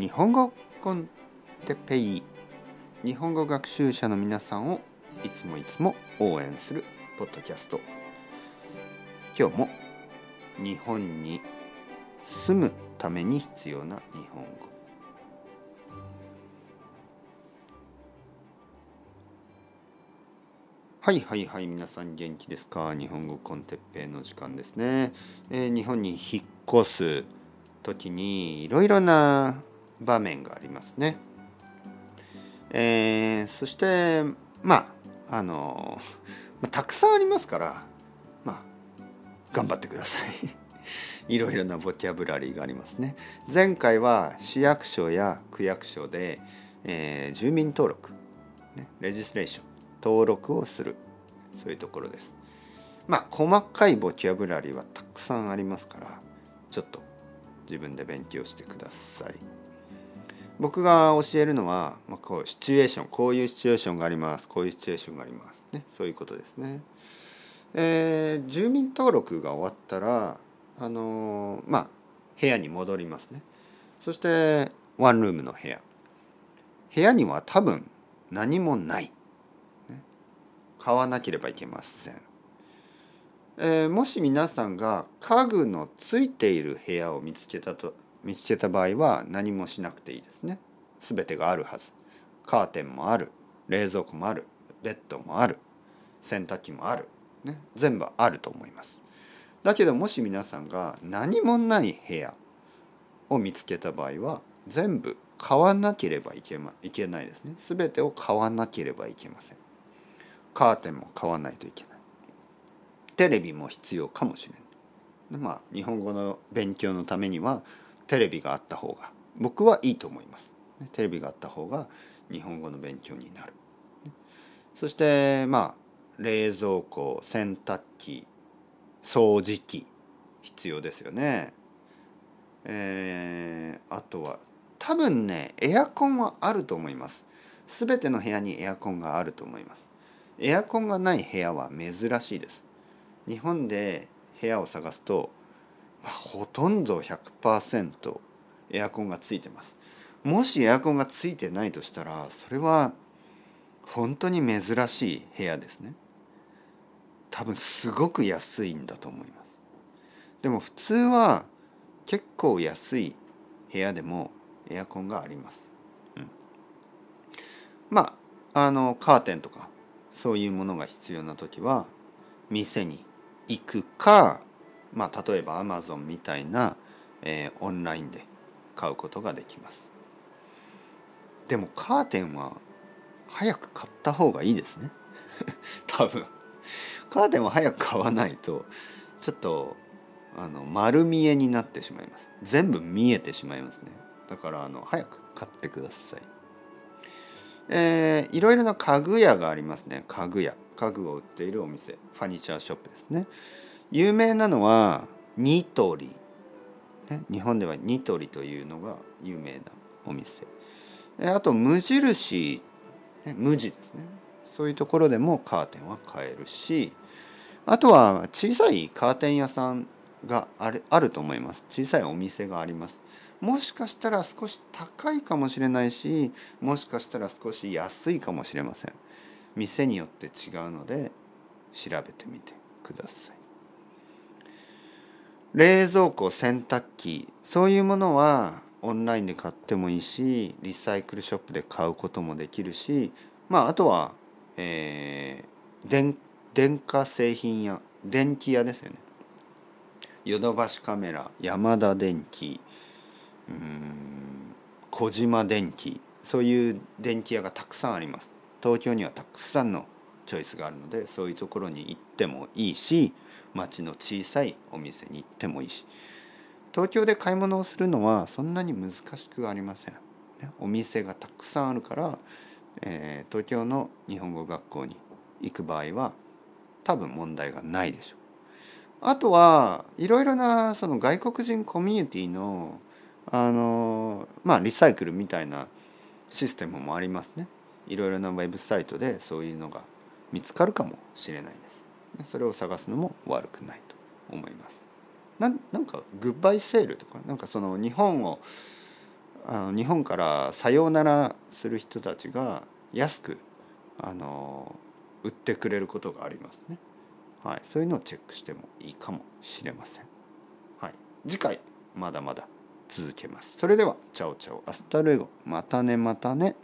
日本語コンテペイ日本語学習者の皆さんをいつもいつも応援するポッドキャスト。今日も日本に住むために必要な日本語。はいはいはい皆さん元気ですか？日本語コンテッペイの時間ですね、えー、日本に引っ越す時にいろいろな場面がありますね。えー、そしてまああのたくさんありますからまあ頑張ってください。いろいろなボキャブラリーがありますね。前回は市役所や区役所で、えー、住民登録、ね、レジスレーション登録をするそういうところです。まあ細かいボキャブラリーはたくさんありますからちょっと自分で勉強してください。僕が教えるのは、まあ、こうシチュエーションこういうシチュエーションがありますこういうシチュエーションがありますね。そういうことですね。えー、住民登録が終わったらあのー、まあ部屋に戻りますね。そしてワンルームの部屋。部屋には多分何もない。買わなければいけません、えー、もし皆さんが家具のついている部屋を見つけたと見つけた場合は何もしなくていいですね。全てがあるはず。カーテンもある。冷蔵庫もある。ベッドもある。洗濯機もある、ね、全部あると思います。だけどもし皆さんが何もない部屋を見つけた場合は全部買わなければいけ,、ま、いけないですね。全てを買わなければいけません。カーテンも買わないといけない。テレビも必要かもしれない。まあ日本語の勉強のためにはテレビがあった方が僕はいいと思います。テレビがあった方が日本語の勉強になる。そしてまあ冷蔵庫洗濯機掃除機必要ですよね。えー、あとは多分ねエアコンはあると思います。全ての部屋にエアコンがあると思います。エアコンがない部屋は珍しいです。日本で部屋を探すと、まあ、ほとんど100%エアコンがついてます。もしエアコンがついてないとしたらそれは本当に珍しい部屋ですね。多分すごく安いんだと思います。でも普通は結構安い部屋でもエアコンがあります、うん、まああのカーテンとかそういうものが必要な時は店に行くか、まあ、例えばアマゾンみたいな、えー、オンラインで買うことができます。でもカーテンは早く買った方がいいですね。多分。カーテンは早く買わないとちょっとあの丸見えになってしまいます。全部見えてしまいますね。だからあの早く買ってください。えー、いろいろな家具屋がありますね。家具屋。家具を売っているお店。ファニチャーショップですね。有名なのはニトリ、ね、日本ではニトリというのが有名なお店。あと無印、ね、無地ですね。そういうところでもカーテンは買えるし。あとは小さいカーテン屋さんがあるあると思います。小さいお店があります。もしかしたら少し高いかもしれないしもしかしたら少し安いかもしれません。店によって違うので調べてみてください。冷蔵庫洗濯機そういうものはオンラインで買ってもいいしリサイクルショップで買うこともできるしまああとは、えー、電電化製品屋電気屋ですよね。ヨドバシカメラヤマダ電機うん小島電機そういう電気屋がたくさんあります。東京にはたくさんのチョイスがあるのでそういうところに行ってもいいし町の小さいお店に行ってもいいし東京で買い物をするのはそんなに難しくありません。お店がたくさんあるから、えー、東京の日本語学校に行く場合は多分問題がないでしょう。あとはいろいろなその外国人コミュニティのあのまあリサイクルみたいなシステムもありますね。いろいろなウェブサイトでそういうのが見つかるかもしれないですそれを探すのも悪くないと思いますななんか goodbye sale とかなんかその日本をあの日本からさようならする人たちが安くあの売ってくれることがありますね。はい、そういうのをチェックしてもいいかもしれません。はい、次回まだまだ続けます。それでは ciao ciao hasta luego またねまたね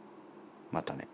またね。